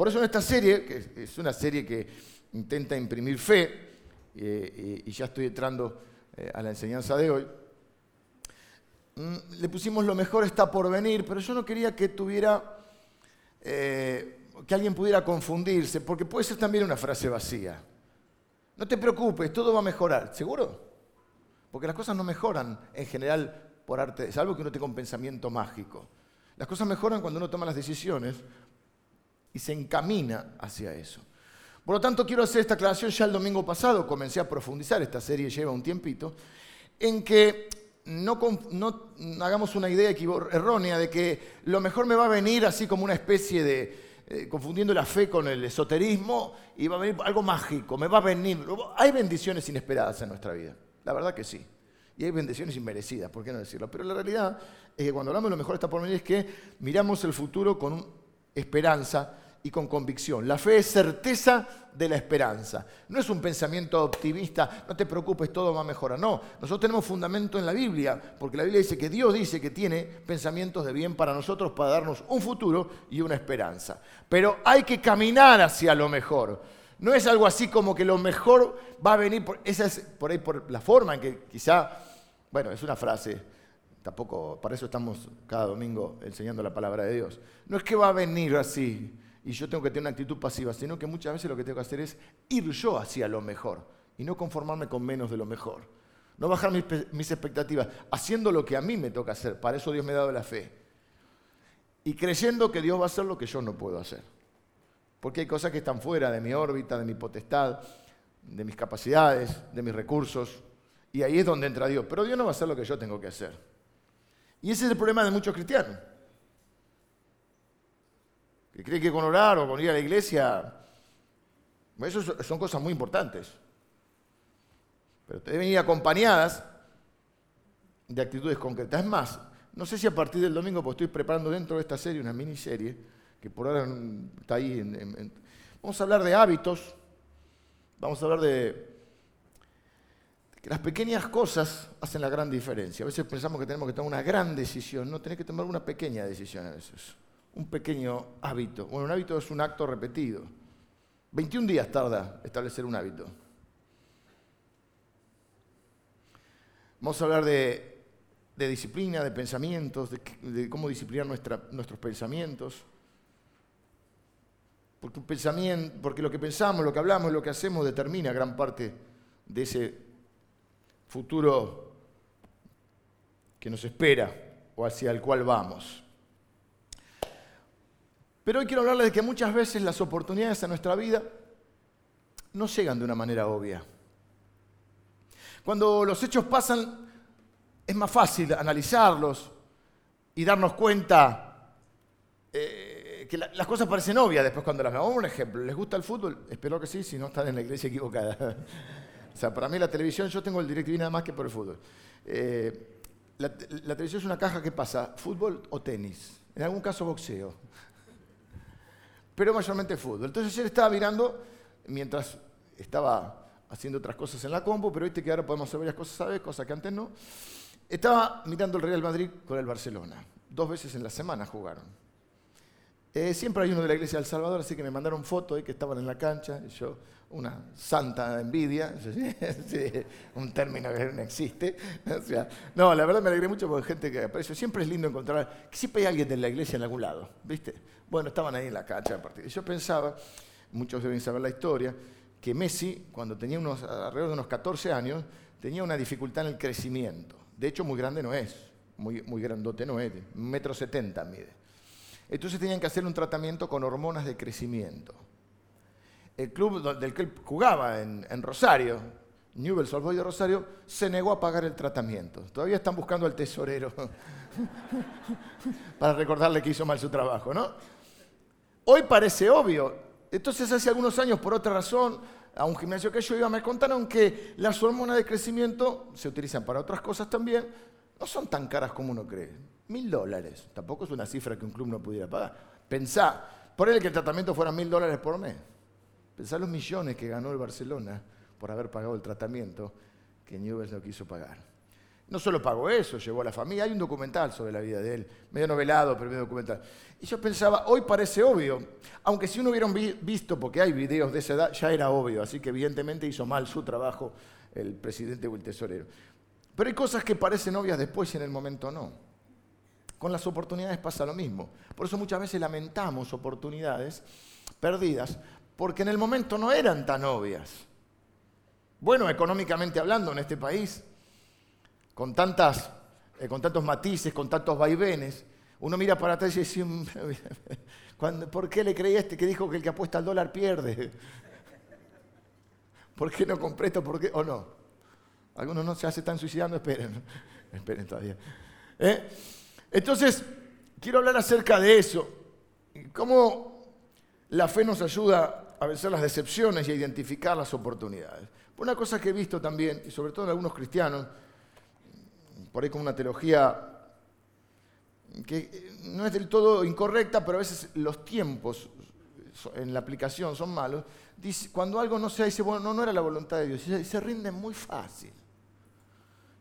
Por eso en esta serie, que es una serie que intenta imprimir fe, eh, y ya estoy entrando eh, a la enseñanza de hoy, mm, le pusimos lo mejor está por venir, pero yo no quería que tuviera, eh, que alguien pudiera confundirse, porque puede ser también una frase vacía. No te preocupes, todo va a mejorar. ¿Seguro? Porque las cosas no mejoran en general por arte, salvo que uno tenga un pensamiento mágico. Las cosas mejoran cuando uno toma las decisiones y se encamina hacia eso. Por lo tanto, quiero hacer esta aclaración ya el domingo pasado, comencé a profundizar, esta serie lleva un tiempito, en que no, hagamos una idea errónea de que lo mejor me va a venir así como una especie de, eh, confundiendo la fe con el esoterismo, y va a venir algo mágico, me va a venir. Hay bendiciones inesperadas en nuestra vida, la verdad que sí. Y hay bendiciones inmerecidas, ¿por qué no decirlo? Pero la realidad es que cuando hablamos de lo mejor está por venir es que miramos el futuro con esperanza y con convicción. La fe es certeza de la esperanza. No es un pensamiento optimista, no te preocupes, todo va a mejorar. No, nosotros tenemos fundamento en la Biblia, porque la Biblia dice que Dios dice que tiene pensamientos de bien para nosotros, para darnos un futuro y una esperanza. Pero hay que caminar hacia lo mejor. No es algo así como que lo mejor va a venir, esa es por ahí por la forma en que quizá, bueno, es una frase, tampoco, para eso estamos cada domingo enseñando la palabra de Dios. No es que va a venir así, y yo tengo que tener una actitud pasiva, sino que muchas veces lo que tengo que hacer es ir yo hacia lo mejor y no conformarme con menos de lo mejor. No bajar mis, expectativas, haciendo lo que a mí me toca hacer. Para eso Dios me ha dado la fe. Y creyendo que Dios va a hacer lo que yo no puedo hacer. Porque hay cosas que están fuera de mi órbita, de mi potestad, de mis capacidades, de mis recursos. Y ahí es donde entra Dios. Pero Dios no va a hacer lo que yo tengo que hacer. Y ese es el problema de muchos cristianos que cree que con orar o con ir a la iglesia, eso son cosas muy importantes. Pero deben ir acompañadas de actitudes concretas. Es más, no sé si a partir del domingo, pues estoy preparando dentro de esta serie una miniserie, que por ahora está ahí. vamos a hablar de hábitos, vamos a hablar de, que las pequeñas cosas hacen la gran diferencia. A veces pensamos que tenemos que tomar una gran decisión, no, tenés que tomar una pequeña decisión a veces un pequeño hábito. Bueno, un hábito es un acto repetido. 21 días tarda establecer un hábito. Vamos a hablar de, disciplina, de pensamientos, de, cómo disciplinar nuestros pensamientos. Porque, pensamiento, porque lo que pensamos, lo que hablamos, lo que hacemos determina gran parte de ese futuro que nos espera o hacia el cual vamos. Pero hoy quiero hablarles de que muchas veces las oportunidades en nuestra vida no llegan de una manera obvia. Cuando los hechos pasan, es más fácil analizarlos y darnos cuenta eh, que las cosas parecen obvias después cuando las vemos. Un ejemplo, ¿les gusta el fútbol? Espero que sí, si no están en la iglesia equivocada. o sea, para mí la televisión, yo tengo el DirecTV nada más que por el fútbol. Eh, la televisión es una caja que pasa fútbol o tenis, en algún caso boxeo pero mayormente fútbol. Entonces él estaba mirando mientras estaba haciendo otras cosas en la compu, pero viste que ahora podemos hacer varias cosas vez, cosas que antes no. Estaba mirando el Real Madrid con el Barcelona. Dos veces en la semana jugaron. Eh, siempre hay uno de la iglesia del Salvador, así que me mandaron fotos de que estaban en la cancha. Y yo, una santa envidia, un término que no existe. no, la verdad me alegré mucho porque gente que apareció. Siempre es lindo encontrar, siempre hay alguien de la iglesia en algún lado, ¿viste? Bueno, estaban ahí en la cancha Y Yo pensaba, muchos deben saber la historia, que Messi, cuando tenía unos, alrededor de unos 14 años, tenía una dificultad en el crecimiento. De hecho, muy grande no es, muy, muy grandote no es, metro setenta mide. Entonces tenían que hacer un tratamiento con hormonas de crecimiento. El club del que él jugaba en, Rosario, Newell's Old Boys de Rosario, se negó a pagar el tratamiento. Todavía están buscando al tesorero para recordarle que hizo mal su trabajo, ¿no? Hoy parece obvio. Entonces hace algunos años, por otra razón, a un gimnasio que yo iba, me contaron que las hormonas de crecimiento se utilizan para otras cosas también, no son tan caras como uno cree. Mil dólares. Tampoco es una cifra que un club no pudiera pagar. Pensá, por el que el tratamiento fuera mil dólares por mes. Pensá los millones que ganó el Barcelona por haber pagado el tratamiento que Newell's no quiso pagar. No solo pagó eso, llevó a la familia. Hay un documental sobre la vida de él, medio novelado, pero medio documental. Y yo pensaba, hoy parece obvio, aunque si uno hubiera visto, porque hay videos de esa edad, ya era obvio, así que evidentemente hizo mal su trabajo el presidente o el tesorero. Pero hay cosas que parecen obvias después y en el momento no. Con las oportunidades pasa lo mismo. Por eso muchas veces lamentamos oportunidades perdidas, porque en el momento no eran tan obvias. Bueno, económicamente hablando, en este país, con, tantas, eh, con tantos matices, con tantos vaivenes, uno mira para atrás y dice, ¿por qué le creí a este que dijo que el que apuesta al dólar pierde? ¿Por qué no compré esto? ¿Por qué? ¿O no? Algunos no se están suicidando, esperen, esperen todavía. ¿Eh? Entonces, quiero hablar acerca de eso. Cómo la fe nos ayuda a vencer las decepciones y a identificar las oportunidades. Una cosa que he visto también, y sobre todo en algunos cristianos, por ahí con una teología que no es del todo incorrecta, pero a veces los tiempos en la aplicación son malos. Cuando algo no se dice, bueno, no, no era la voluntad de Dios, y se rinden muy fácil.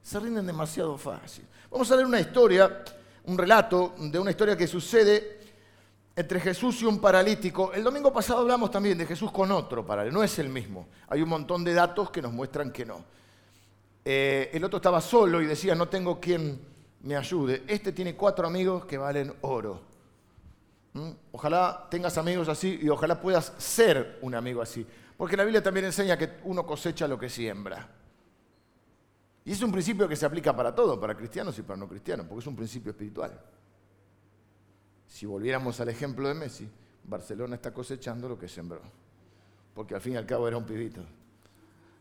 Se rinden demasiado fácil. Vamos a leer una historia un relato de una historia que sucede entre Jesús y un paralítico. El domingo pasado hablamos también de Jesús con otro paralítico, no es el mismo. Hay un montón de datos que nos muestran que no. Eh, el otro estaba solo y decía, no tengo quien me ayude. Este tiene cuatro amigos que valen oro. ¿Mm? Ojalá tengas amigos así y ojalá puedas ser un amigo así. Porque la Biblia también enseña que uno cosecha lo que siembra. Y es un principio que se aplica para todo, para cristianos y para no cristianos, porque es un principio espiritual. Si volviéramos al ejemplo de Messi, Barcelona está cosechando lo que sembró, porque al fin y al cabo era un pibito,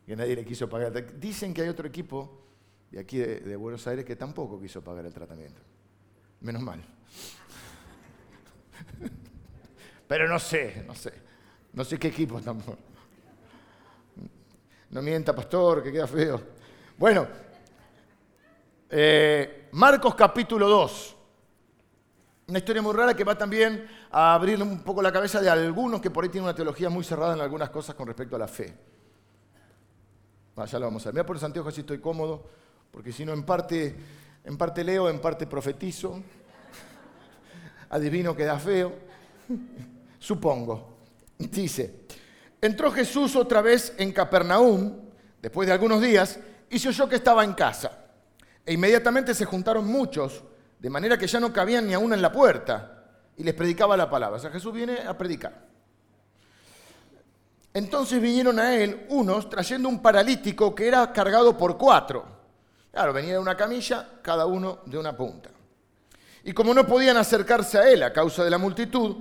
que nadie le quiso pagar. Dicen que hay otro equipo de aquí de, Buenos Aires que tampoco quiso pagar el tratamiento. Menos mal. Pero no sé, no sé. No sé qué equipo tampoco. No mienta, pastor, que queda feo. Bueno, eh, Marcos capítulo 2. Una historia muy rara que va también a abrir un poco la cabeza de algunos que por ahí tienen una teología muy cerrada en algunas cosas con respecto a la fe. Ah, ya lo vamos a ver. Mira por los anteojos si estoy cómodo, porque si no, en parte, en parte leo, en parte profetizo. Adivino que da feo. Supongo. Dice, entró Jesús otra vez en Capernaum, después de algunos días, y se oyó que estaba en casa. E inmediatamente se juntaron muchos, de manera que ya no cabían ni aún en la puerta, y les predicaba la palabra. O sea, Jesús viene a predicar. Entonces vinieron a él unos trayendo un paralítico que era cargado por cuatro. Claro, venía de una camilla, cada uno de una punta. Y como no podían acercarse a él a causa de la multitud,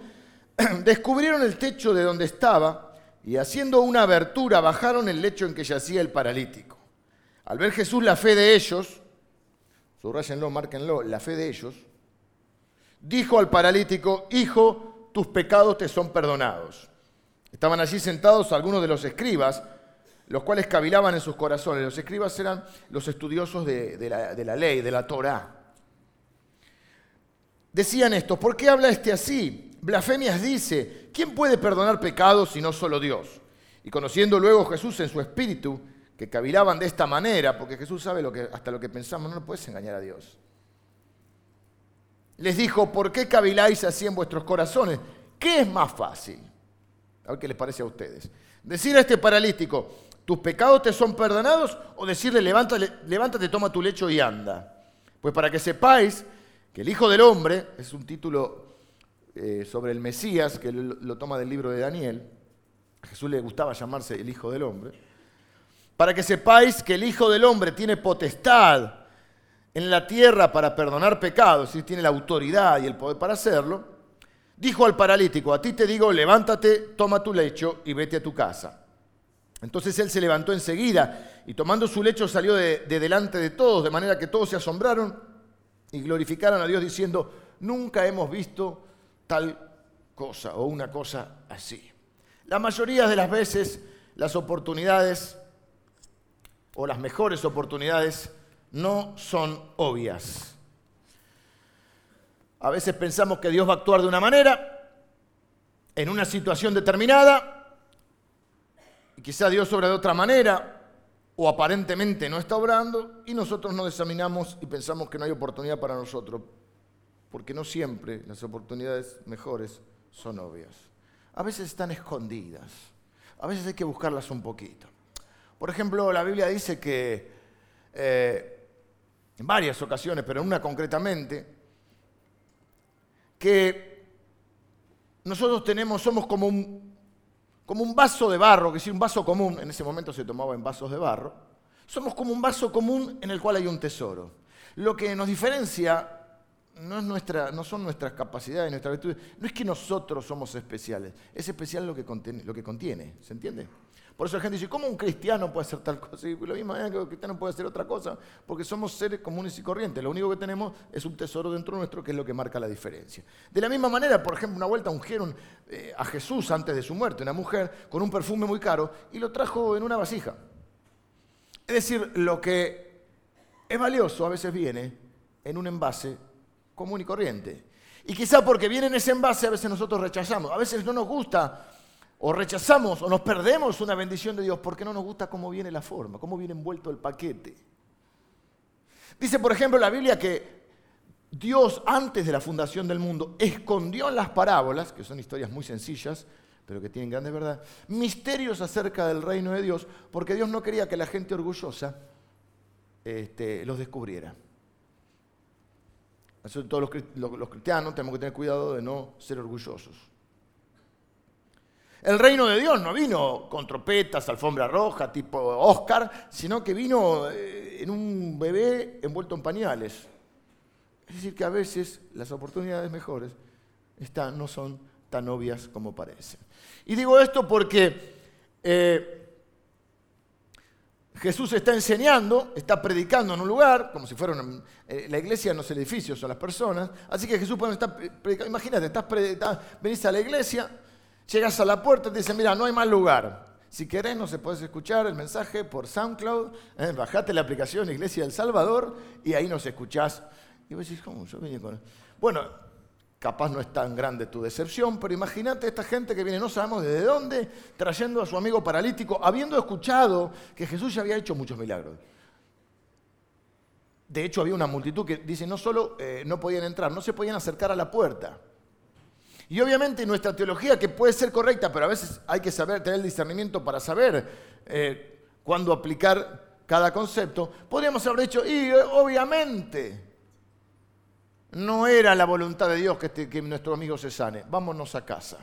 descubrieron el techo de donde estaba y haciendo una abertura bajaron el lecho en que yacía el paralítico. Al ver Jesús la fe de ellos, subrayenlo, márquenlo, la fe de ellos, dijo al paralítico, hijo, tus pecados te son perdonados. Estaban allí sentados algunos de los escribas, los cuales cavilaban en sus corazones. Los escribas eran los estudiosos de, la, ley, de la Torá. Decían esto, ¿por qué habla este así? Blasfemias dice, ¿quién puede perdonar pecados si no solo Dios? Y conociendo luego Jesús en su espíritu, que cavilaban de esta manera, porque Jesús sabe lo que, hasta lo que pensamos, no puedes engañar a Dios. Les dijo, ¿por qué caviláis así en vuestros corazones? ¿Qué es más fácil? A ver qué les parece a ustedes. Decir a este paralítico, ¿tus pecados te son perdonados? O decirle, levántate, levántate toma tu lecho y anda. Pues para que sepáis que el Hijo del Hombre, es un título eh, sobre el Mesías, que lo toma del libro de Daniel, a Jesús le gustaba llamarse el Hijo del Hombre, para que sepáis que el Hijo del Hombre tiene potestad en la tierra para perdonar pecados, y tiene la autoridad y el poder para hacerlo, dijo al paralítico, a ti te digo, levántate, toma tu lecho y vete a tu casa. Entonces él se levantó enseguida y tomando su lecho salió de, de delante de todos, de manera que todos se asombraron y glorificaron a Dios diciendo, nunca hemos visto tal cosa o una cosa así. La mayoría de las veces las oportunidades o las mejores oportunidades no son obvias. A veces pensamos que Dios va a actuar de una manera, en una situación determinada, y quizá Dios obra de otra manera, o aparentemente no está obrando y nosotros nos examinamos y pensamos que no hay oportunidad para nosotros, porque no siempre las oportunidades mejores son obvias. A veces están escondidas, a veces hay que buscarlas un poquito. Por ejemplo, la Biblia dice que eh, en varias ocasiones, pero en una concretamente, que nosotros tenemos, somos como un, como un vaso de barro, que es un vaso común, en ese momento se tomaba en vasos de barro, somos como un vaso común en el cual hay un tesoro. Lo que nos diferencia no, es nuestra, no son nuestras capacidades, nuestras virtudes, no es que nosotros somos especiales, es especial lo que contiene, lo que contiene ¿se entiende? Por eso la gente dice, ¿cómo un cristiano puede hacer tal cosa? Y lo mismo es que un cristiano puede hacer otra cosa, porque somos seres comunes y corrientes. Lo único que tenemos es un tesoro dentro nuestro que es lo que marca la diferencia. De la misma manera, por ejemplo, una vuelta ungieron eh, a Jesús antes de su muerte, una mujer con un perfume muy caro, y lo trajo en una vasija. Es decir, lo que es valioso a veces viene en un envase común y corriente. Y quizá porque viene en ese envase a veces nosotros rechazamos. A veces no nos gusta o rechazamos o nos perdemos una bendición de Dios porque no nos gusta cómo viene la forma, cómo viene envuelto el paquete. Dice, por ejemplo, la Biblia que Dios antes de la fundación del mundo escondió en las parábolas, que son historias muy sencillas, pero que tienen grande verdad, misterios acerca del reino de Dios, porque Dios no quería que la gente orgullosa este, los descubriera. todos los cristianos tenemos que tener cuidado de no ser orgullosos. El reino de Dios no vino con trompetas, alfombra roja, tipo Oscar, sino que vino eh, en un bebé envuelto en pañales. Es decir, que a veces las oportunidades mejores no son tan obvias como parecen. Y digo esto porque eh, Jesús está enseñando, está predicando en un lugar, como si fuera eh, la iglesia no es el edificio, son las personas. Así que Jesús puede estar predicando. Imagínate, estás, venís a la iglesia Llegas a la puerta y te dicen, mira, no hay más lugar. Si querés, no se puedes escuchar el mensaje por SoundCloud, eh, bajate la aplicación Iglesia del Salvador y ahí nos escuchás. Y vos decís, ¿cómo? Yo venía con... Bueno, capaz no es tan grande tu decepción, pero imagínate esta gente que viene, no sabemos desde dónde, trayendo a su amigo paralítico, habiendo escuchado que Jesús ya había hecho muchos milagros. De hecho, había una multitud que dice, no solo eh, no podían entrar, no se podían acercar a la puerta. Y obviamente nuestra teología, que puede ser correcta, pero a veces hay que saber, tener el discernimiento para saber eh, cuándo aplicar cada concepto, podríamos haber dicho, y eh, obviamente no era la voluntad de Dios que, este, que nuestro amigo se sane, vámonos a casa.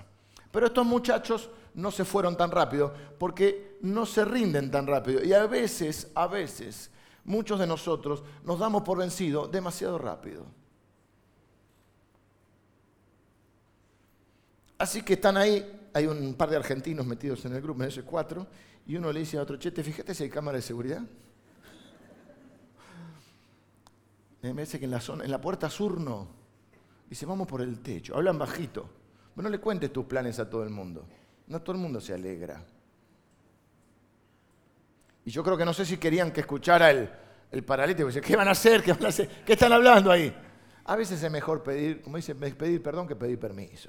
Pero estos muchachos no se fueron tan rápido porque no se rinden tan rápido. Y a veces, a veces, muchos de nosotros nos damos por vencido demasiado rápido. Así que están ahí, hay un par de argentinos metidos en el grupo, en ese cuatro, y uno le dice a otro, che, fíjate si hay cámara de seguridad? Me dice que en la, zona, en la puerta sur no. Dice, vamos por el techo. Hablan bajito. Pero no le cuentes tus planes a todo el mundo. No todo el mundo se alegra. Y yo creo que no sé si querían que escuchara el, el paralítico. Dice, ¿qué van a hacer? ¿Qué van a hacer? ¿Qué están hablando ahí? A veces es mejor pedir, como dice, pedir perdón que pedir permiso.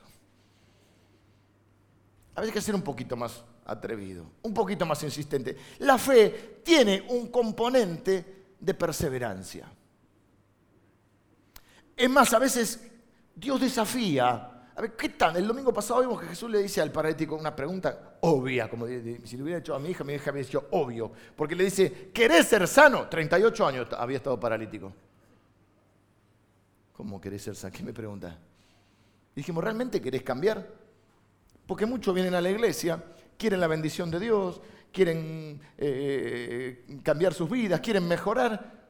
A hay que ser un poquito más atrevido, un poquito más insistente. La fe tiene un componente de perseverancia. Es más, a veces Dios desafía. A ver, ¿qué tal? El domingo pasado vimos que Jesús le dice al paralítico una pregunta obvia, como si le hubiera hecho a mi hija, mi hija había dicho obvio, porque le dice, ¿querés ser sano? 38 años había estado paralítico. ¿Cómo querés ser sano? ¿Qué me pregunta? Dijimos, ¿realmente querés cambiar? Porque muchos vienen a la iglesia, quieren la bendición de Dios, quieren eh, cambiar sus vidas, quieren mejorar,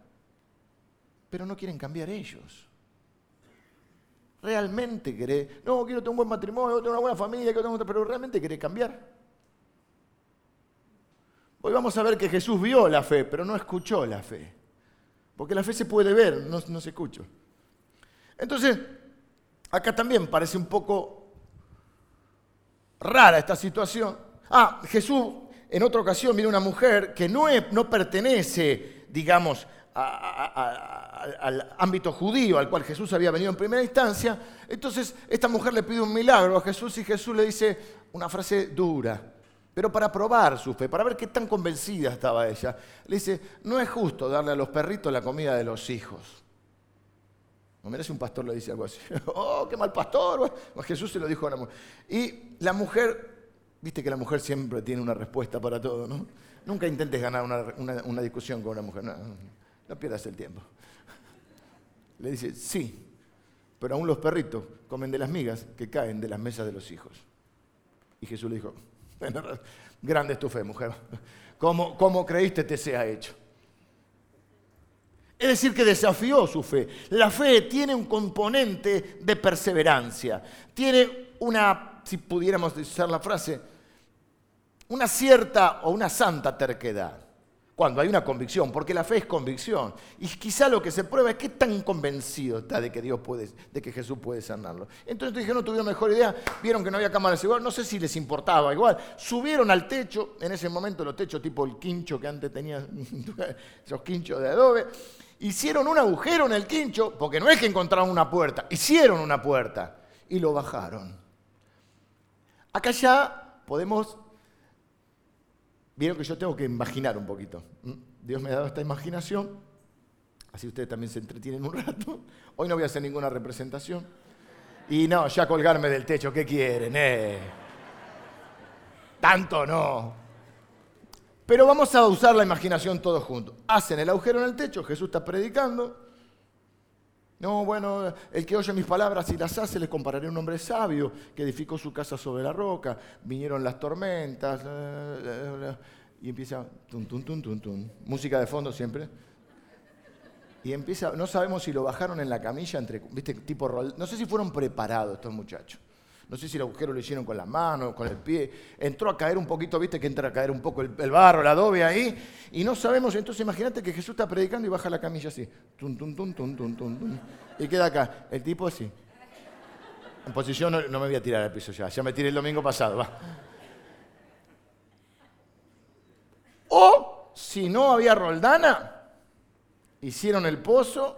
pero no quieren cambiar ellos. Realmente querés, no, quiero tener un buen matrimonio, tener una buena familia, pero realmente querés cambiar. Hoy vamos a ver que Jesús vio la fe, pero no escuchó la fe. Porque la fe se puede ver, no se escucha. Entonces, acá también parece un poco rara esta situación. Ah, Jesús en otra ocasión viene una mujer que no, no pertenece, digamos, al ámbito judío al cual Jesús había venido en primera instancia. Entonces esta mujer le pide un milagro a Jesús y Jesús le dice una frase dura. Pero para probar su fe, para ver qué tan convencida estaba ella, le dice, no es justo darle a los perritos la comida de los hijos. No merece un pastor le dice algo así. Oh, qué mal pastor. Jesús se lo dijo a la mujer. Y la mujer, viste que la mujer siempre tiene una respuesta para todo, ¿no? Nunca intentes ganar una, discusión con una mujer. no pierdas el tiempo. Le dice, sí, pero aún los perritos comen de las migas que caen de las mesas de los hijos. Y Jesús le dijo, grande es tu fe, mujer. ¿Cómo, ¿Cómo creíste te sea hecho? Es decir, que desafió su fe. La fe tiene un componente de perseverancia. Tiene una, si pudiéramos usar la frase, una cierta o una santa terquedad cuando hay una convicción, porque la fe es convicción. Y quizá lo que se prueba es qué tan convencido está de que Dios puede, de que Jesús puede sanarlo. Entonces dije, no tuvieron mejor idea, vieron que no había cámaras igual, no sé si les importaba igual. Subieron al techo, en ese momento los techos tipo el quincho que antes tenía, esos quinchos de adobe, hicieron un agujero en el quincho, porque no es que encontraron una puerta, hicieron una puerta y lo bajaron. Acá ya podemos Vieron que yo tengo que imaginar un poquito. ¿Mm? Dios me ha dado esta imaginación, así ustedes también se entretienen un rato. Hoy no voy a hacer ninguna representación. Y no, ya colgarme del techo, ¿qué quieren? Eh? Tanto no. Pero vamos a usar la imaginación todos juntos. Hacen el agujero en el techo, Jesús está predicando. No, bueno, el que oye mis palabras y las hace, les compararé a un hombre sabio que edificó su casa sobre la roca. Vinieron las tormentas. y empieza. Tum, tum, tum, tum, tum. Música de fondo siempre. Y empieza. No sabemos si lo bajaron en la camilla entre. ¿Viste? Tipo. No sé si fueron preparados estos muchachos. No sé si el agujero lo hicieron con la mano, con el pie. Entró a caer un poquito, viste que entra a caer un poco el, barro, el adobe ahí. Y no sabemos, entonces imagínate que Jesús está predicando y baja la camilla así. Tum, tum, tum, tum, tum, tum, Y queda acá. El tipo así. En posición no, me voy a tirar al piso ya. Ya me tiré el domingo pasado. Va. O si no había roldana, hicieron el pozo.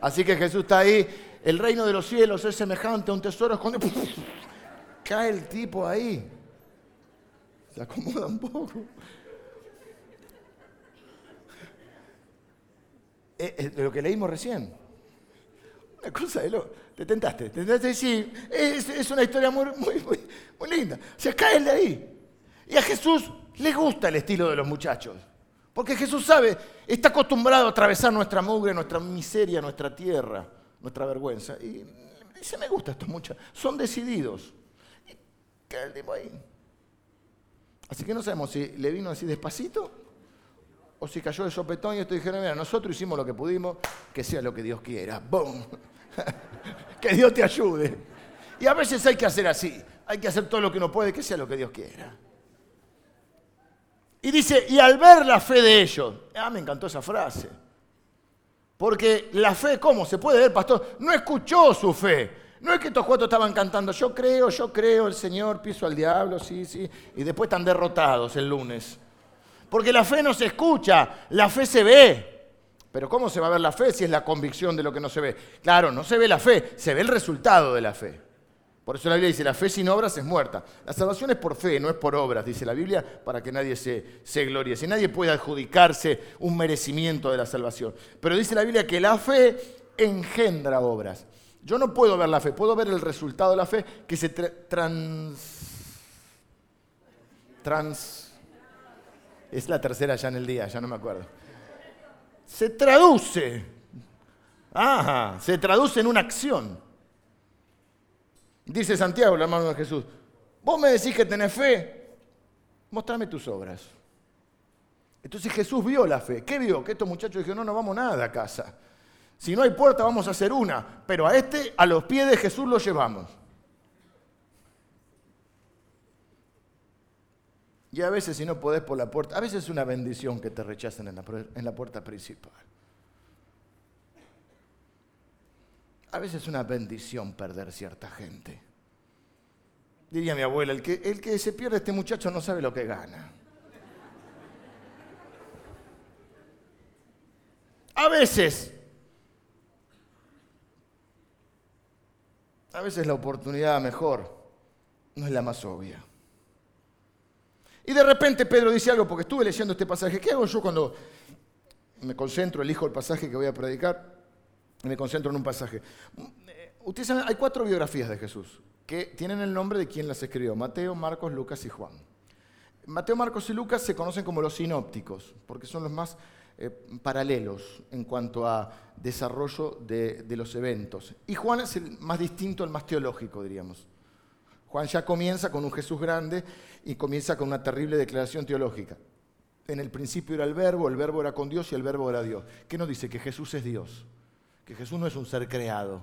Así que Jesús está ahí el reino de los cielos es semejante a un tesoro escondido. Cae el tipo ahí. Se acomoda un poco. Eh, eh, lo que leímos recién. Una cosa de lo. Te tentaste. Te tentaste sí. Es, una historia muy, muy, muy, linda. O sea, cae el de ahí. Y a Jesús le gusta el estilo de los muchachos. Porque Jesús sabe, está acostumbrado a atravesar nuestra mugre, nuestra miseria, nuestra tierra nuestra vergüenza. Y dice, me gusta esto mucho. Son decididos. Y queda el tipo ahí. Así que no sabemos si le vino así despacito o si cayó de sopetón y esto dijeron, mira, nosotros hicimos lo que pudimos, que sea lo que Dios quiera. ¡Bum! que Dios te ayude. Y a veces hay que hacer así. Hay que hacer todo lo que uno puede, que sea lo que Dios quiera. Y dice, y al ver la fe de ellos, ah, me encantó esa frase. Porque la fe, ¿cómo? Se puede ver, pastor, no escuchó su fe. No es que estos cuatro estaban cantando, yo creo, yo creo, el Señor, piso al diablo, sí, sí, y después están derrotados el lunes. Porque la fe no se escucha, la fe se ve. Pero ¿cómo se va a ver la fe si es la convicción de lo que no se ve? Claro, no se ve la fe, se ve el resultado de la fe. Por eso la Biblia dice, la fe sin obras es muerta. La salvación es por fe, no es por obras, dice la Biblia, para que nadie se, se glorie. Si nadie puede adjudicarse un merecimiento de la salvación. Pero dice la Biblia que la fe engendra obras. Yo no puedo ver la fe, puedo ver el resultado de la fe que se trans... Trans... Es la tercera ya en el día, ya no me acuerdo. Se traduce. Ajá, se traduce en una acción. Dice Santiago, el hermano de Jesús, vos me decís que tenés fe, mostrame tus obras. Entonces Jesús vio la fe. ¿Qué vio? Que estos muchachos dijeron, no, no vamos nada a casa. Si no hay puerta, vamos a hacer una. Pero a este, a los pies de Jesús lo llevamos. Y a veces si no podés por la puerta, a veces es una bendición que te rechacen en la, en la puerta principal. A veces es una bendición perder cierta gente. Diría mi abuela, el que, el que se pierde este muchacho no sabe lo que gana. A veces, a veces la oportunidad mejor no es la más obvia. Y de repente Pedro dice algo, porque estuve leyendo este pasaje. ¿Qué hago yo cuando me concentro, elijo el pasaje que voy a predicar me concentro en un pasaje? Ustedes saben, hay cuatro biografías de Jesús que tienen el nombre de quien las escribió, Mateo, Marcos, Lucas y Juan. Mateo, Marcos y Lucas se conocen como los sinópticos, porque son los más eh, paralelos en cuanto a desarrollo de, de los eventos. Y Juan es el más distinto, el más teológico, diríamos. Juan ya comienza con un Jesús grande y comienza con una terrible declaración teológica. En el principio era el verbo, el verbo era con Dios y el verbo era Dios. ¿Qué nos dice? Que Jesús es Dios, que Jesús no es un ser creado,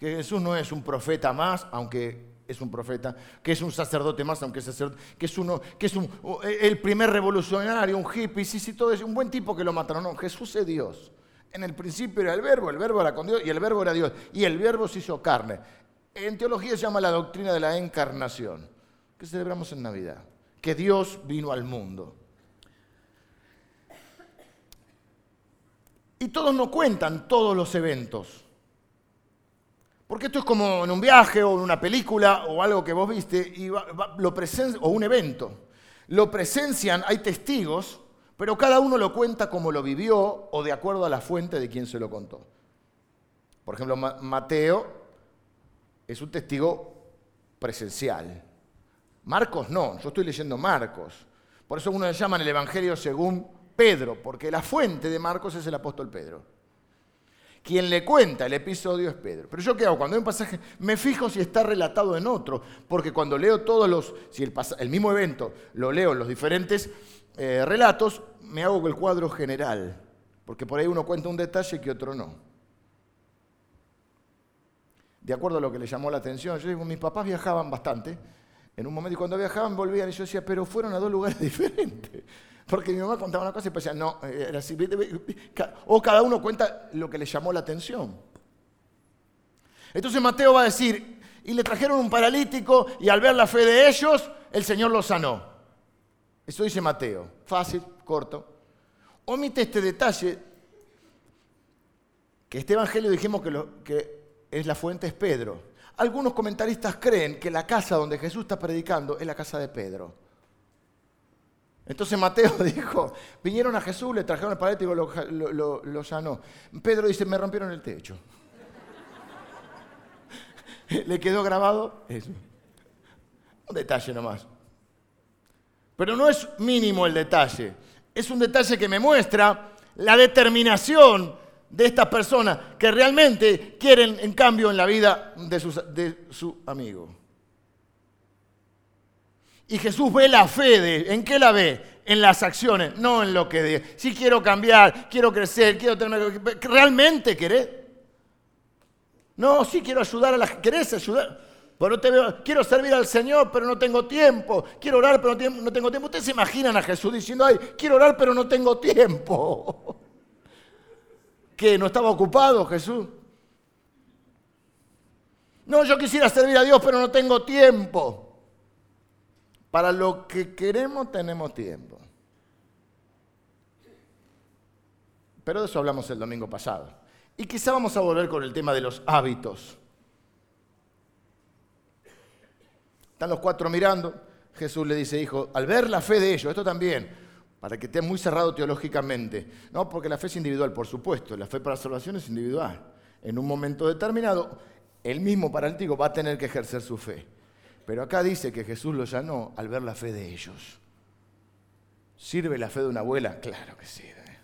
que Jesús no es un profeta más, aunque es un profeta, que es un sacerdote más, aunque es sacerdote, que es, uno, que es un, el primer revolucionario, un hippie, sí, sí, todo es un buen tipo que lo mataron. No, Jesús es Dios. En el principio era el verbo, el verbo era con Dios y el verbo era Dios. Y el verbo se hizo carne. En teología se llama la doctrina de la encarnación, que celebramos en Navidad, que Dios vino al mundo. Y todos no cuentan todos los eventos. Porque esto es como en un viaje o en una película o algo que vos viste y lo o un evento. Lo presencian, hay testigos, pero cada uno lo cuenta como lo vivió o de acuerdo a la fuente de quien se lo contó. Por ejemplo, Mateo es un testigo presencial. Marcos no, yo estoy leyendo Marcos. Por eso uno le llama el Evangelio según Pedro, porque la fuente de Marcos es el apóstol Pedro. Quien le cuenta el episodio es Pedro. Pero yo qué hago? Cuando hay un pasaje, me fijo si está relatado en otro, porque cuando leo todos los, si el, mismo evento lo leo en los diferentes eh, relatos, me hago el cuadro general, porque por ahí uno cuenta un detalle que otro no de acuerdo a lo que le llamó la atención. Yo digo, mis papás viajaban bastante en un momento y cuando viajaban volvían y yo decía, pero fueron a dos lugares diferentes. Porque mi mamá contaba una cosa y decía, no, era así. O cada uno cuenta lo que le llamó la atención. Entonces Mateo va a decir, y le trajeron un paralítico y al ver la fe de ellos, el Señor lo sanó. Eso dice Mateo. Fácil, corto. Omite este detalle, que este Evangelio dijimos que, que es la fuente es Pedro. Algunos comentaristas creen que la casa donde Jesús está predicando es la casa de Pedro. Entonces Mateo dijo, vinieron a Jesús, le trajeron el paralítico, lo, lo, lo, sanó. Pedro dice, me rompieron el techo. le quedó grabado eso. Un detalle nomás. Pero no es mínimo el detalle. Es un detalle que me muestra la determinación de estas personas que realmente quieren en cambio en la vida de su amigo. Y Jesús ve la fe de, ¿en qué la ve? En las acciones, no en lo que de, si quiero cambiar, quiero crecer, quiero tener, ¿realmente querés? No, sí quiero ayudar a la ¿querés ayudar? Pero te quiero servir al Señor, pero no tengo tiempo. Quiero orar, pero no tengo tiempo. Ustedes se imaginan a Jesús diciendo, ay, quiero orar, pero no tengo tiempo. ¿Qué? ¿No estaba ocupado Jesús? No, yo quisiera servir a Dios, pero no tengo tiempo. Para lo que queremos tenemos tiempo. Pero de eso hablamos el domingo pasado. Y quizá vamos a volver con el tema de los hábitos. Están los cuatro mirando. Jesús le dice, hijo, al ver la fe de ellos, esto también, para que esté muy cerrado teológicamente. No, porque la fe es individual, por supuesto, la fe para la salvación es individual. En un momento determinado, el mismo paralítico va a tener que ejercer su fe. Pero acá dice que Jesús lo llanó al ver la fe de ellos. ¿Sirve la fe de una abuela? Claro que sirve.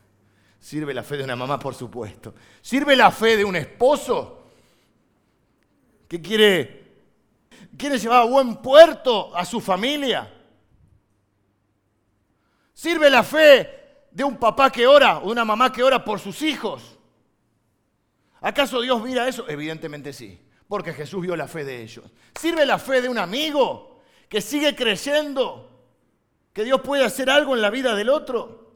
¿Sirve la fe de una mamá? Por supuesto. ¿Sirve la fe de un esposo que quiere, quiere llevar a buen puerto a su familia? ¿Sirve la fe de un papá que ora o de una mamá que ora por sus hijos? ¿Acaso Dios mira eso? Evidentemente sí, porque Jesús vio la fe de ellos. ¿Sirve la fe de un amigo que sigue creyendo que Dios puede hacer algo en la vida del otro?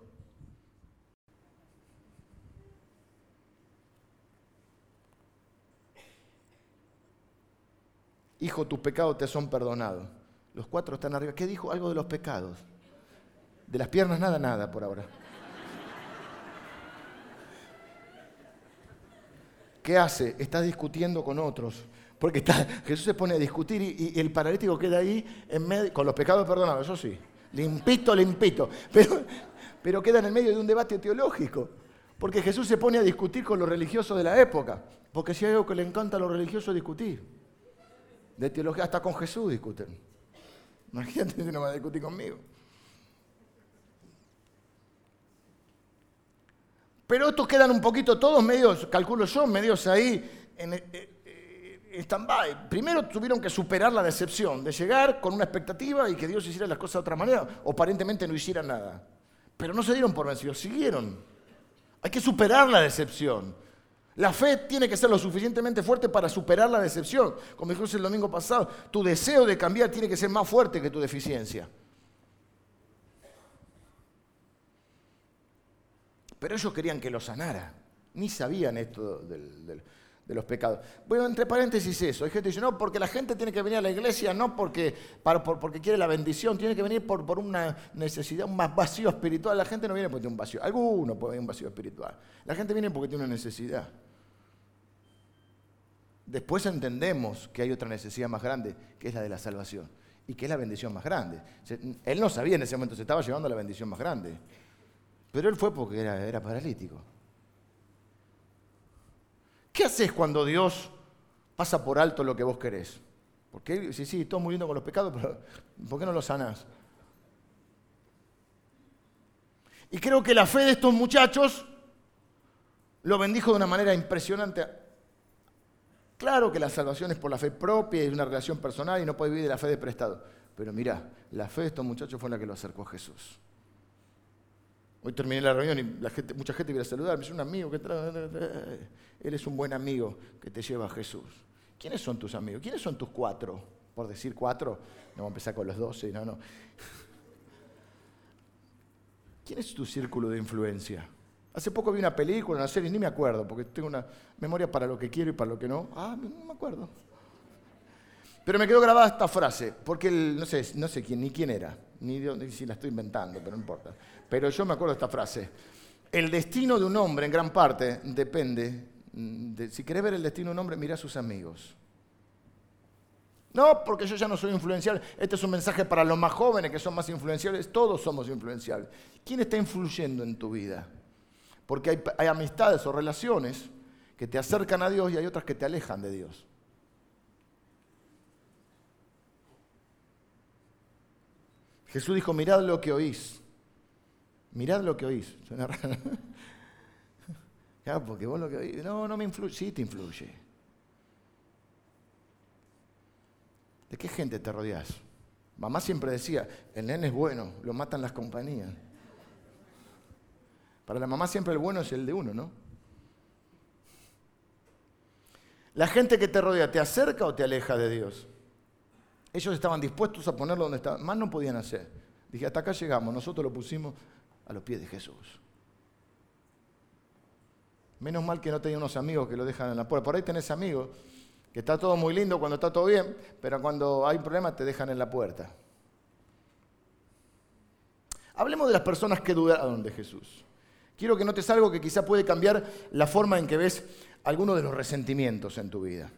Hijo, tus pecados te son perdonados. Los cuatro están arriba. ¿Qué dijo? Algo de los pecados. De las piernas nada, nada por ahora. ¿Qué hace? Está discutiendo con otros Porque Jesús se pone a discutir y, el paralítico queda ahí en medio, con los pecados perdonados, eso sí. Limpito, limpito. Pero, queda en el medio de un debate teológico. Porque Jesús se pone a discutir con los religiosos de la época. Porque si hay algo que le encanta a los religiosos discutir. De teología, hasta con Jesús discuten. Imagínate si no va a discutir conmigo. Pero estos quedan un poquito todos medios, calculo yo, medios ahí en, eh, eh, en stand-by. Primero tuvieron que superar la decepción de llegar con una expectativa y que Dios hiciera las cosas de otra manera, o aparentemente no hiciera nada. Pero no se dieron por vencidos, siguieron. Hay que superar la decepción. La fe tiene que ser lo suficientemente fuerte para superar la decepción. Como dijimos el domingo pasado, tu deseo de cambiar tiene que ser más fuerte que tu deficiencia. Pero ellos querían que lo sanara. Ni sabían esto de los pecados. Bueno, entre paréntesis eso. Hay gente que dice, no, porque la gente tiene que venir a la iglesia, no porque, porque quiere la bendición, tiene que venir por, por una necesidad, un más vacío espiritual. La gente no viene porque tiene un vacío. Alguno puede tener un vacío espiritual. La gente viene porque tiene una necesidad. Después entendemos que hay otra necesidad más grande, que es la de la salvación. Y que es la bendición más grande. Él no sabía en ese momento, se estaba llevando a la bendición más grande. Pero él fue porque era, paralítico. ¿Qué haces cuando Dios pasa por alto lo que vos querés? Porque sí, sí, todo muy lindo con los pecados, pero ¿por qué no los sanás? Y creo que la fe de estos muchachos lo bendijo de una manera impresionante. Claro que la salvación es por la fe propia y una relación personal y no puede vivir de la fe de prestado. Pero mira, la fe de estos muchachos fue la que lo acercó a Jesús. Hoy terminé la reunión y mucha gente quiere saludarme. Es un amigo que. Él es un buen amigo que te lleva a Jesús. ¿Quiénes son tus amigos? ¿Quiénes son tus cuatro? Por decir cuatro, no vamos a empezar con los doce, no, no. ¿Quién es tu círculo de influencia? Hace poco vi una película, una serie, ni me acuerdo, porque tengo una memoria para lo que quiero y para lo que no. Ah, no me acuerdo. Pero me quedó grabada esta frase, porque no, sé, no sé quién, ni quién era, ni, ni si la estoy inventando, pero no importa. Pero yo me acuerdo de esta frase. El destino de un hombre en gran parte depende de, si querés ver el destino de un hombre, mira a sus amigos. No, porque yo ya no soy influencial. Este es un mensaje para los más jóvenes que son más influenciables. Todos somos influenciables. ¿Quién está influyendo en tu vida? Porque hay, hay amistades o relaciones que te acercan a Dios y hay otras que te alejan de Dios. Jesús dijo, mirad lo que oís. Mirad lo que oís. Suena raro. Claro, porque vos lo que oís, no, no me influye. Sí, te influye. ¿De qué gente te rodeas? Mamá siempre decía, el nene es bueno, lo matan las compañías. Para la mamá siempre el bueno es el de uno, ¿no? La gente que te rodea, ¿te acerca o te aleja de Dios? Ellos estaban dispuestos a ponerlo donde estaban, más no podían hacer. Dije, hasta acá llegamos, nosotros lo pusimos a los pies de Jesús. Menos mal que no tenía unos amigos que lo dejan en la puerta. Por ahí tenés amigos que está todo muy lindo cuando está todo bien, pero cuando hay problemas te dejan en la puerta. Hablemos de las personas que dudaron de Jesús. Quiero que notes algo que quizá puede cambiar la forma en que ves algunos de los resentimientos en tu vida.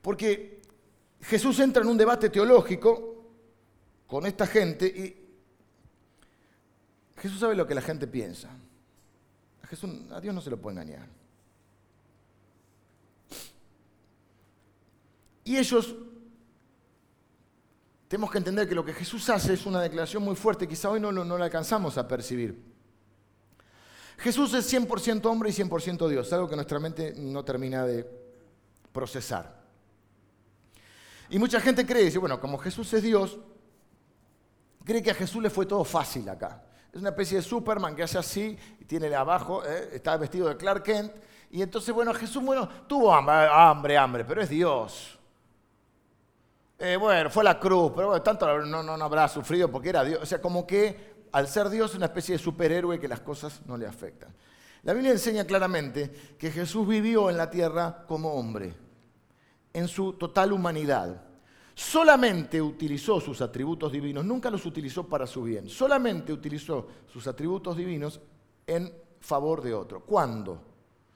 Porque Jesús entra en un debate teológico con esta gente y Jesús sabe lo que la gente piensa. A, Jesús, a Dios no se lo puede engañar. Y ellos, tenemos que entender que lo que Jesús hace es una declaración muy fuerte, quizá hoy no, no la alcanzamos a percibir. Jesús es 100% hombre y 100% Dios, algo que nuestra mente no termina de procesar. Y mucha gente cree, dice, bueno, como Jesús es Dios, cree que a Jesús le fue todo fácil acá. Es una especie de Superman que hace así, y tiene abajo, eh, está vestido de Clark Kent, y entonces, bueno, Jesús, bueno, tuvo hambre, hambre, pero es Dios. Eh, bueno, fue la cruz, pero bueno, tanto no, no, no habrá sufrido porque era Dios. O sea, como que al ser Dios es una especie de superhéroe que las cosas no le afectan. La Biblia enseña claramente que Jesús vivió en la tierra como hombre en su total humanidad. Solamente utilizó sus atributos divinos, nunca los utilizó para su bien, solamente utilizó sus atributos divinos en favor de otro. ¿Cuándo?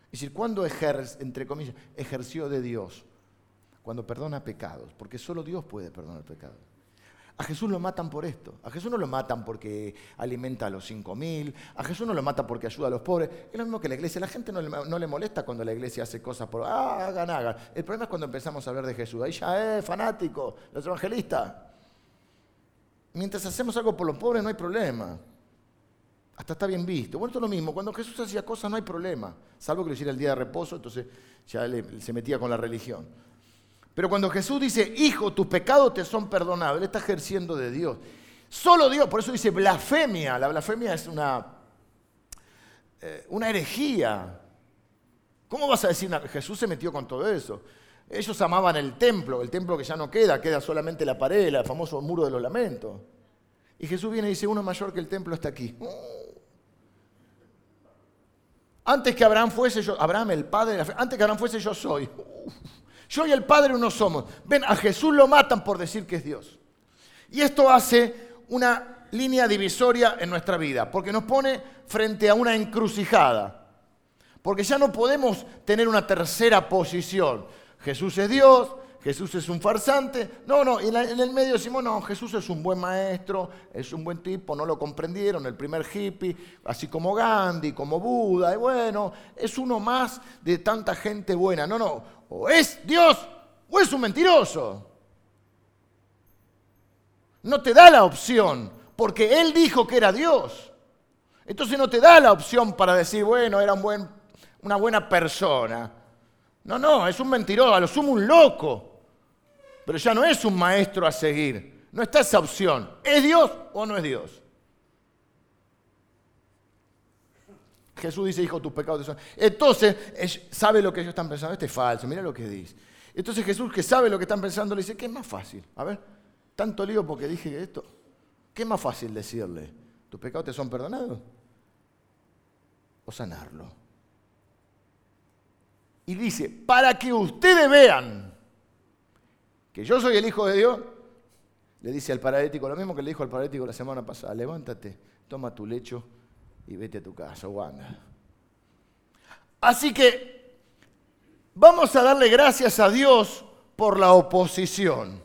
Es decir, ¿cuándo entre comillas, ejerció de Dios? cuando perdona pecados, porque solo Dios puede perdonar pecados. A Jesús lo matan por esto. A Jesús no lo matan porque alimenta a los cinco mil. A Jesús no lo matan porque ayuda a los pobres. Es lo mismo que la iglesia. La gente no le, molesta cuando la iglesia hace cosas por, ah, hagan, hagan. El problema es cuando empezamos a hablar de Jesús. Ahí ya es fanático, los evangelistas. Mientras hacemos algo por los pobres no hay problema. Hasta está bien visto. Bueno, esto es lo mismo. Cuando Jesús hacía cosas no hay problema. Salvo que lo hiciera el día de reposo, entonces ya se metía con la religión. Pero cuando Jesús dice, hijo, tus pecados te son perdonados, Él está ejerciendo de Dios. Solo Dios, por eso dice blasfemia. La blasfemia es una, eh, una herejía. ¿Cómo vas a decir? Jesús se metió con todo eso. Ellos amaban el templo, el templo que ya no queda, queda solamente la pared, el famoso muro de los lamentos. Y Jesús viene y dice, uno mayor que el templo está aquí. Antes que Abraham fuese yo, Abraham el padre, antes que Abraham fuese yo soy. Yo y el Padre uno somos. Ven, a Jesús lo matan por decir que es Dios. Y esto hace una línea divisoria en nuestra vida, porque nos pone frente a una encrucijada. Porque ya no podemos tener una tercera posición. Jesús es Dios, Jesús es un farsante. No, no, en el medio decimos, no, Jesús es un buen maestro, es un buen tipo, no lo comprendieron, el primer hippie, así como Gandhi, como Buda, y bueno, es uno más de tanta gente buena. No, no, o es Dios o es un mentiroso. No te da la opción, porque Él dijo que era Dios. Entonces no te da la opción para decir, bueno, era un buen, una buena persona. No, no, es un mentiroso, a lo sumo un loco. Pero ya no es un maestro a seguir. No está esa opción. ¿Es Dios o no es Dios? Jesús dice, hijo, tus pecados son. Entonces, sabe lo que ellos están pensando. Este es falso, mira lo que dice. Entonces Jesús, que sabe lo que están pensando, le dice, ¿qué es más fácil? A ver, tanto lío porque dije esto. ¿Qué es más fácil decirle? ¿Tus pecados te son perdonados? ¿O sanarlo? Y dice, para que ustedes vean que yo soy el Hijo de Dios, le dice al paralítico lo mismo que le dijo al paralítico la semana pasada, levántate, toma tu lecho y vete a tu casa, Wanda. Así que vamos a darle gracias a Dios por la oposición.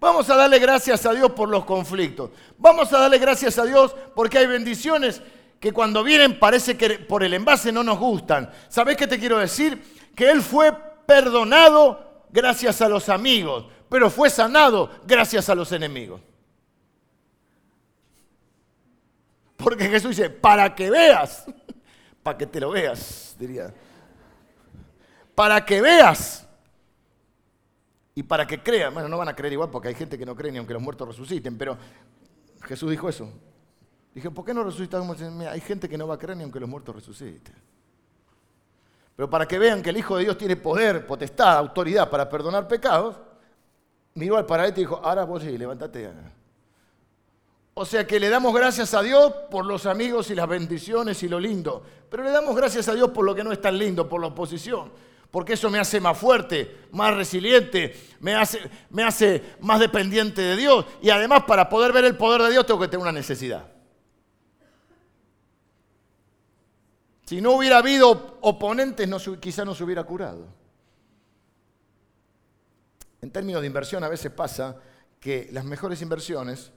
Vamos a darle gracias a Dios por los conflictos. Vamos a darle gracias a Dios porque hay bendiciones que cuando vienen parece que por el envase no nos gustan. ¿Sabes qué te quiero decir? Que Él fue perdonado gracias a los amigos, pero fue sanado gracias a los enemigos. Porque Jesús dice, para que veas, para que te lo veas, diría. Para que veas y para que creas. Bueno, no van a creer igual porque hay gente que no cree ni aunque los muertos resuciten, pero Jesús dijo eso. Dije, ¿por qué no resucitamos? Hay gente que no va a creer ni aunque los muertos resuciten. Pero para que vean que el Hijo de Dios tiene poder, potestad, autoridad para perdonar pecados, miró al paralítico y dijo, ahora vos sí, levántate. O sea que le damos gracias a Dios por los amigos y las bendiciones y lo lindo. Pero le damos gracias a Dios por lo que no es tan lindo, por la oposición. Porque eso me hace más fuerte, más resiliente, me hace, me hace más dependiente de Dios. Y además para poder ver el poder de Dios tengo que tener una necesidad. Si no hubiera habido oponentes, quizá no se hubiera curado. En términos de inversión a veces pasa que las mejores inversiones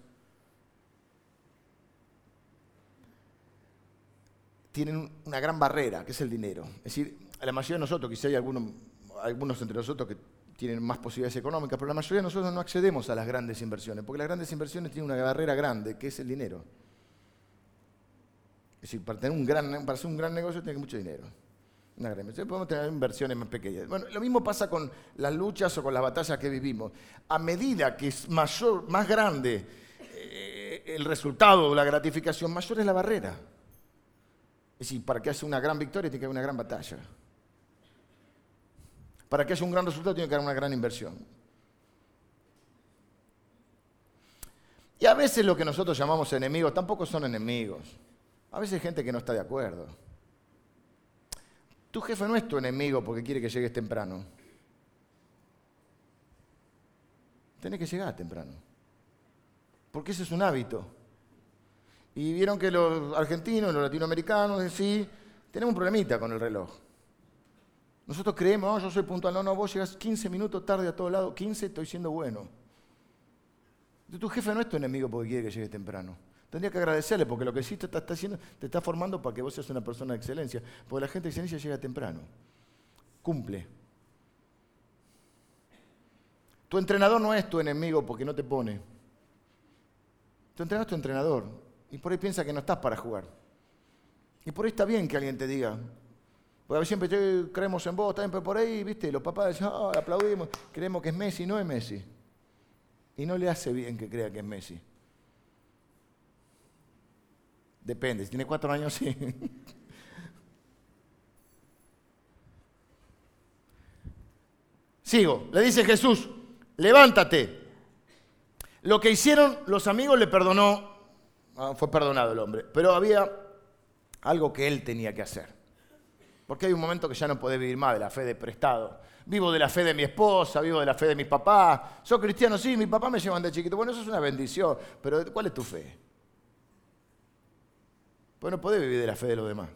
tienen una gran barrera, que es el dinero. Es decir, la mayoría de nosotros, quizá hay algunos entre nosotros que tienen más posibilidades económicas, pero la mayoría de nosotros no accedemos a las grandes inversiones, porque las grandes inversiones tienen una barrera grande, que es el dinero. Es para, tener un gran, para hacer un gran negocio tiene mucho dinero. Una gran inversión. Podemos tener inversiones más pequeñas. Bueno, lo mismo pasa con las luchas o con las batallas que vivimos. A medida que es mayor, más grande eh, el resultado o la gratificación, mayor es la barrera. Es decir, para que haya una gran victoria tiene que haber una gran batalla. Para que haya un gran resultado tiene que haber una gran inversión. Y a veces lo que nosotros llamamos enemigos tampoco son enemigos. A veces hay gente que no está de acuerdo. Tu jefe no es tu enemigo porque quiere que llegues temprano. Tienes que llegar temprano. Porque ese es un hábito. Y vieron que los argentinos, los latinoamericanos, sí, tenemos un problemita con el reloj. Nosotros creemos, yo soy puntual, no, no, vos llegas 15 minutos tarde a todo lado, 15 estoy siendo bueno. Tu jefe no es tu enemigo porque quiere que llegue temprano. Tendría que agradecerle porque lo que sí te está haciendo, te está formando para que vos seas una persona de excelencia. Porque la gente de excelencia llega temprano. Cumple. Tu entrenador no es tu enemigo porque no te pone. Tu entrenador es tu entrenador. Y por ahí piensa que no estás para jugar. Y por ahí está bien que alguien te diga. Porque a veces creemos en vos, también por ahí, viste, los papás dicen, oh, aplaudimos, creemos que es Messi, no es Messi. Y no le hace bien que crea que es Messi. Depende, si tiene cuatro años, sí. Sigo, le dice Jesús, levántate. Lo que hicieron los amigos le perdonó, ah, fue perdonado el hombre, pero había algo que él tenía que hacer. Porque hay un momento que ya no puede vivir más de la fe de prestado. Vivo de la fe de mi esposa, vivo de la fe de mis papás. Soy cristiano, sí, mi papá me llevan de chiquito. Bueno, eso es una bendición, pero ¿cuál es tu fe? Pues no podés vivir de la fe de los demás.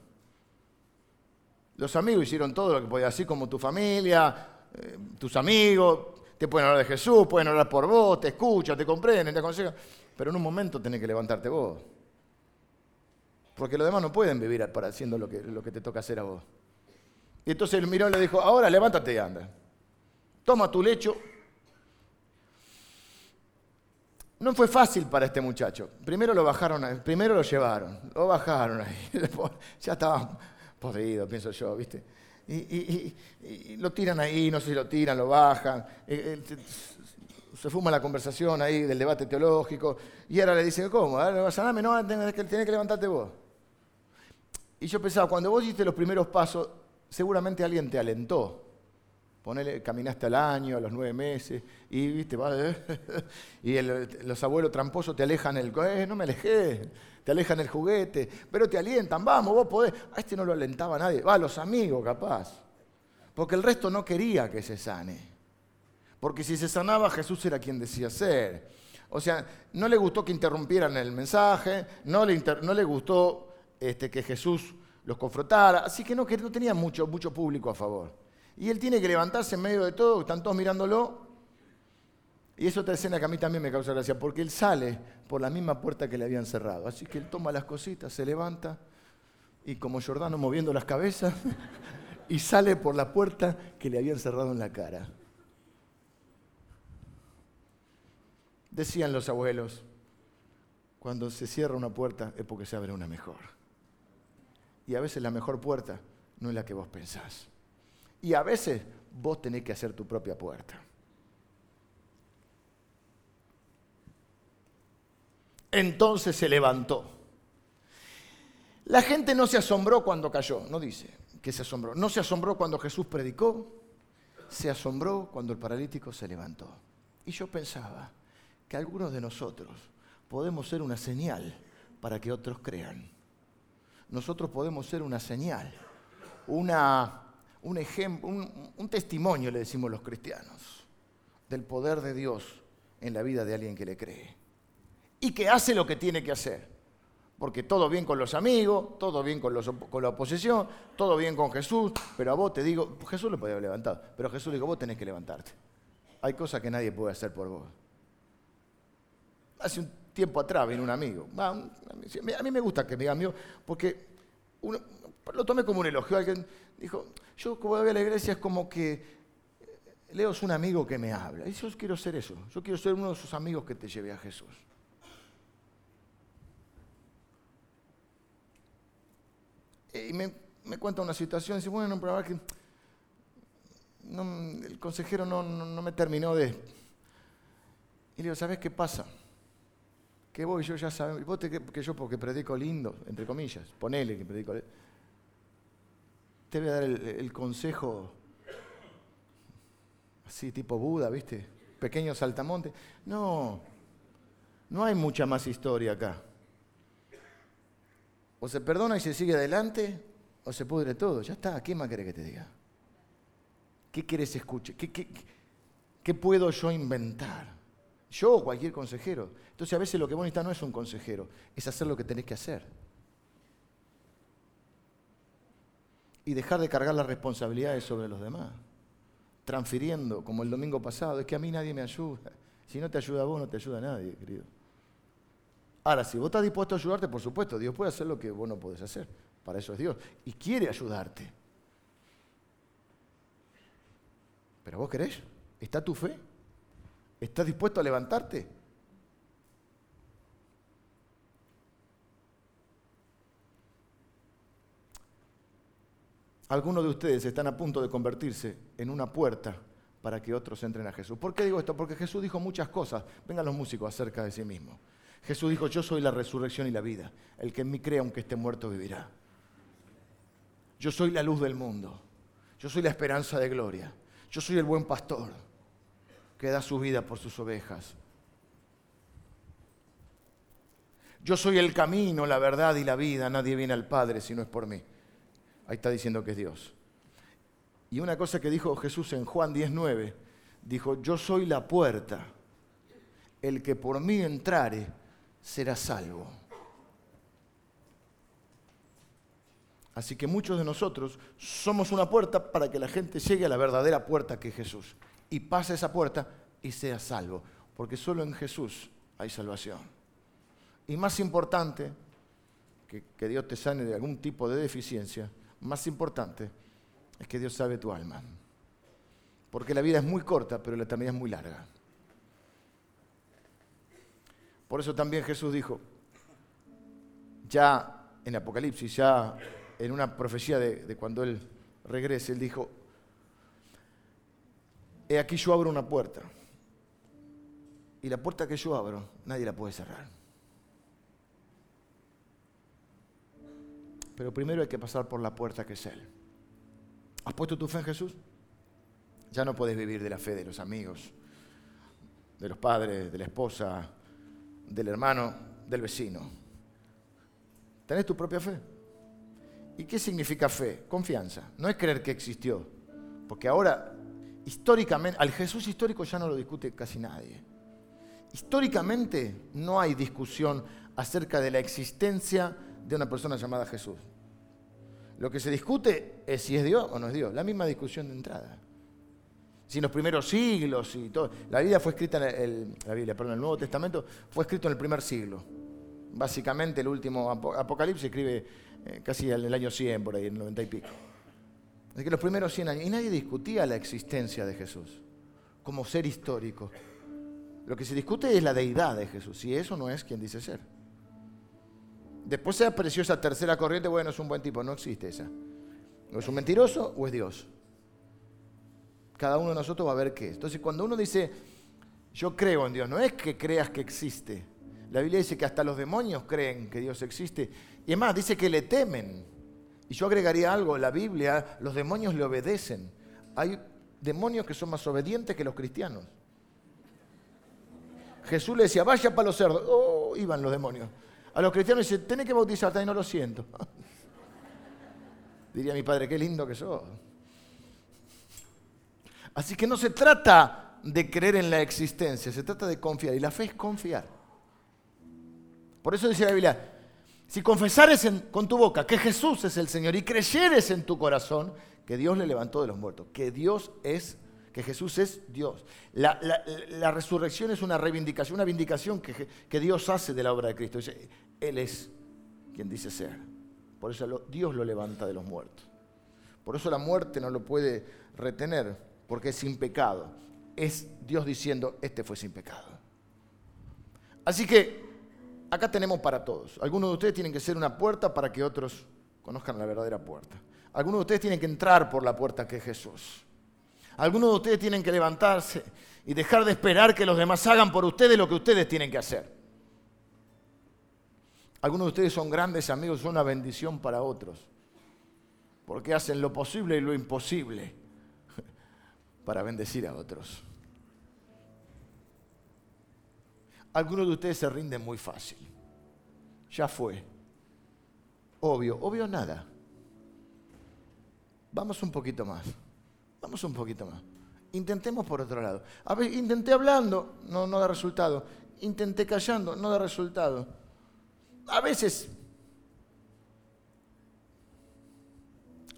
Los amigos hicieron todo lo que podían, así como tu familia, eh, tus amigos, te pueden hablar de Jesús, pueden hablar por vos, te escuchan, te comprenden, te aconsejan, pero en un momento tenés que levantarte vos. Porque los demás no pueden vivir para haciendo lo que, lo que te toca hacer a vos. Y entonces el miró y le dijo, ahora levántate y anda. Toma tu lecho no fue fácil para este muchacho. Primero lo bajaron, primero lo llevaron, lo bajaron ahí. Ya estaba podrido, pienso yo, ¿viste? Y, lo tiran ahí, no sé si lo tiran, lo bajan. Eh, eh, se fuma la conversación ahí del debate teológico. Y ahora le dice, ¿cómo? Saname, no, tenés que, tenés que levantarte vos. Y yo pensaba, cuando vos hiciste los primeros pasos, seguramente alguien te alentó. Ponele, caminaste al año, a los nueve meses, y viste, y los abuelos tramposos te alejan el, eh, no me alejé, te alejan el juguete, pero te alientan, vamos, vos podés. A este no lo alentaba nadie, va, los amigos capaz, porque el resto no quería que se sane. Porque si se sanaba, Jesús era quien decía ser. O sea, no le gustó que interrumpieran el mensaje, no le, no le gustó este, que Jesús los confrontara, así que no, que no tenía mucho, mucho público a favor. Y él tiene que levantarse en medio de todo, están todos mirándolo. Y es otra escena que a mí también me causa gracia, porque él sale por la misma puerta que le habían cerrado. Así que él toma las cositas, se levanta y como Jordano moviendo las cabezas y sale por la puerta que le habían cerrado en la cara. Decían los abuelos, cuando se cierra una puerta es porque se abre una mejor. Y a veces la mejor puerta no es la que vos pensás. Y a veces vos tenés que hacer tu propia puerta. Entonces se levantó. La gente no se asombró cuando cayó, no dice que se asombró. No se asombró cuando Jesús predicó, se asombró cuando el paralítico se levantó. Y yo pensaba que algunos de nosotros podemos ser una señal para que otros crean. Nosotros podemos ser una señal, una un ejemplo, un, testimonio, le decimos los cristianos, del poder de Dios en la vida de alguien que le cree. Y que hace lo que tiene que hacer. Porque todo bien con los amigos, todo bien con, la oposición, todo bien con Jesús, pero a vos te digo, Jesús lo podía haber levantado, pero Jesús le dijo, vos tenés que levantarte. Hay cosas que nadie puede hacer por vos. Hace un tiempo atrás vino un amigo. A mí me gusta que me diga amigo, porque lo tomé como un elogio. Alguien dijo, yo como voy a la iglesia es como que eh, Leo es un amigo que me habla. Y yo quiero ser eso. Yo quiero ser uno de esos amigos que te lleve a Jesús. Y me, cuenta una situación, y dice, bueno, pero que el consejero no, me terminó de... Y le digo, ¿sabes qué pasa? Que voy, yo ya sabes, vos te, que yo porque predico lindo, entre comillas, ponele que predico lindo te voy a dar el, consejo así tipo Buda, ¿viste? Pequeño saltamonte. No, no hay mucha más historia acá. O se perdona y se sigue adelante, o se pudre todo. Ya está, ¿qué más querés que te diga? ¿Qué quieres escuchar? ¿Qué, qué, qué puedo yo inventar? Yo o cualquier consejero. Entonces a veces lo que vos necesitas no es un consejero, es hacer lo que tenés que hacer. Y dejar de cargar las responsabilidades sobre los demás. Transfiriendo, como el domingo pasado, es que a mí nadie me ayuda. Si no te ayuda a vos, no te ayuda a nadie, querido. Ahora, si vos estás dispuesto a ayudarte, por supuesto, Dios puede hacer lo que vos no podés hacer. Para eso es Dios. Y quiere ayudarte. Pero vos querés. ¿Está tu fe? ¿Estás dispuesto a levantarte? Algunos de ustedes están a punto de convertirse en una puerta para que otros entren a Jesús. ¿Por qué digo esto? Porque Jesús dijo muchas cosas. Vengan los músicos acerca de sí mismo. Jesús dijo, yo soy la resurrección y la vida. El que en mí cree, aunque esté muerto, vivirá. Yo soy la luz del mundo. Yo soy la esperanza de gloria. Yo soy el buen pastor que da su vida por sus ovejas. Yo soy el camino, la verdad y la vida. Nadie viene al Padre si no es por mí. Ahí está diciendo que es Dios. Y una cosa que dijo Jesús en Juan 19, dijo, yo soy la puerta. El que por mí entrare será salvo. Así que muchos de nosotros somos una puerta para que la gente llegue a la verdadera puerta que es Jesús. Y pase esa puerta y sea salvo. Porque solo en Jesús hay salvación. Y más importante que, que Dios te sane de algún tipo de deficiencia, más importante es que Dios sabe tu alma. Porque la vida es muy corta, pero la eternidad es muy larga. Por eso también Jesús dijo, ya en Apocalipsis, ya en una profecía de, cuando Él regrese, Él dijo, he aquí yo abro una puerta. Y la puerta que yo abro, nadie la puede cerrar. Pero primero hay que pasar por la puerta que es Él. ¿Has puesto tu fe en Jesús? Ya no puedes vivir de la fe de los amigos, de los padres, de la esposa, del hermano, del vecino. ¿Tenés tu propia fe? ¿Y qué significa fe? Confianza. No es creer que existió. Porque ahora, históricamente, al Jesús histórico ya no lo discute casi nadie. Históricamente no hay discusión acerca de la existencia de una persona llamada Jesús. Lo que se discute es si es Dios o no es Dios. La misma discusión de entrada. Si en los primeros siglos y todo. La Biblia fue escrita en el, la Biblia, perdón, el Nuevo Testamento fue escrito en el primer siglo. Básicamente el último Apocalipsis se escribe eh, casi en el año 100, por ahí, en el 90 y pico. Así que los primeros 100 años. Y nadie discutía la existencia de Jesús como ser histórico. Lo que se discute es la deidad de Jesús. Si eso no es quien dice ser. Después se apareció esa tercera corriente, bueno, es un buen tipo, no existe esa. ¿O es un mentiroso o es Dios? Cada uno de nosotros va a ver qué es. Entonces, cuando uno dice, yo creo en Dios, no es que creas que existe. La Biblia dice que hasta los demonios creen que Dios existe. Y además dice que le temen. Y yo agregaría algo, la Biblia, los demonios le obedecen. Hay demonios que son más obedientes que los cristianos. Jesús le decía, vaya para los cerdos. Oh, iban los demonios. A los cristianos dicen, tenés que bautizarte y no lo siento. Diría mi padre, qué lindo que sos. Así que no se trata de creer en la existencia, se trata de confiar. Y la fe es confiar. Por eso dice la Biblia, si confesares con tu boca que Jesús es el Señor y creyeres en tu corazón que Dios le levantó de los muertos, que Dios es que Jesús es Dios. La, resurrección es una reivindicación, una vindicación que, que, Dios hace de la obra de Cristo. Él es quien dice ser. Por eso Dios lo levanta de los muertos. Por eso la muerte no lo puede retener, porque es sin pecado. Es Dios diciendo, este fue sin pecado. Así que acá tenemos para todos. Algunos de ustedes tienen que ser una puerta para que otros conozcan la verdadera puerta. Algunos de ustedes tienen que entrar por la puerta que es Jesús. Algunos de ustedes tienen que levantarse y dejar de esperar que los demás hagan por ustedes lo que ustedes tienen que hacer. Algunos de ustedes son grandes amigos, son una bendición para otros, porque hacen lo posible y lo imposible para bendecir a otros. Algunos de ustedes se rinden muy fácil. Ya fue. Obvio, obvio nada. Vamos un poquito más. Vamos un poquito más. Intentemos por otro lado. A ver, intenté hablando, no, no da resultado. Intenté callando, no da resultado. A veces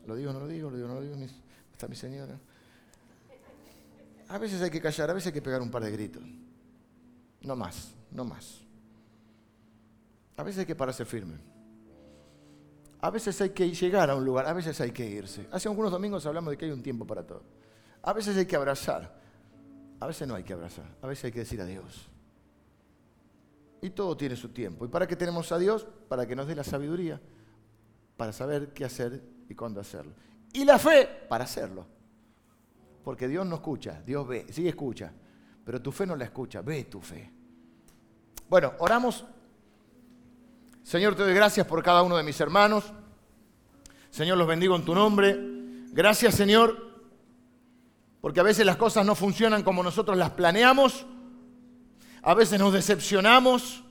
¿Lo digo no lo digo? ¿Lo digo no lo digo? Está mi señora. A veces hay que callar, a veces hay que pegar un par de gritos. No más, no más. A veces hay que pararse firme. A veces hay que llegar a un lugar, a veces hay que irse. Hace algunos domingos hablamos de que hay un tiempo para todo. A veces hay que abrazar, a veces no hay que abrazar, a veces hay que decir adiós. Y todo tiene su tiempo. ¿Y para qué tenemos a Dios? Para que nos dé la sabiduría, para saber qué hacer y cuándo hacerlo. Y la fe para hacerlo. Porque Dios no escucha, Dios ve, sí escucha, pero tu fe no la escucha, ve tu fe. Bueno, oramos. Señor, te doy gracias por cada uno de mis hermanos. Señor, los bendigo en tu nombre. Gracias, Señor, porque a veces las cosas no funcionan como nosotros las planeamos. A veces nos decepcionamos.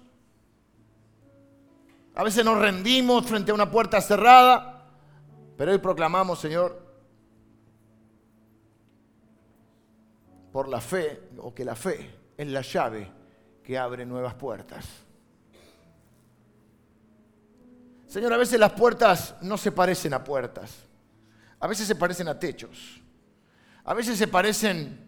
A veces nos rendimos frente a una puerta cerrada. Pero hoy proclamamos, Señor, por la fe, o que la fe es la llave que abre nuevas puertas. Señor, a veces las puertas no se parecen a puertas, a veces se parecen a techos, a veces se parecen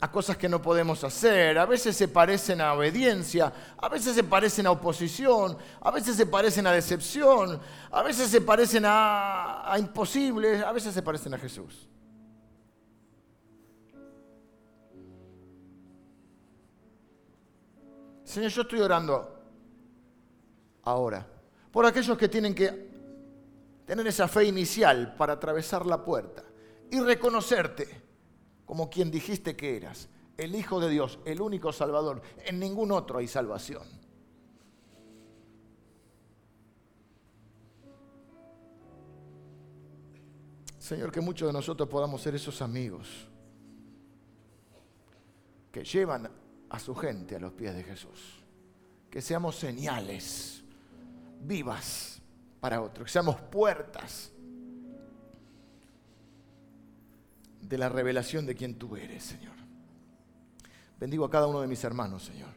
a cosas que no podemos hacer, a veces se parecen a obediencia, a veces se parecen a oposición, a veces se parecen a decepción, a veces se parecen a, a imposibles, a veces se parecen a Jesús. Señor, yo estoy orando ahora por aquellos que tienen que tener esa fe inicial para atravesar la puerta y reconocerte como quien dijiste que eras, el Hijo de Dios, el único Salvador. En ningún otro hay salvación. Señor, que muchos de nosotros podamos ser esos amigos que llevan a su gente a los pies de Jesús. Que seamos señales vivas para otros, que seamos puertas de la revelación de quien tú eres, Señor. Bendigo a cada uno de mis hermanos, Señor.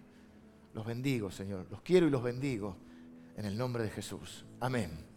Los bendigo, Señor. Los quiero y los bendigo en el nombre de Jesús. Amén.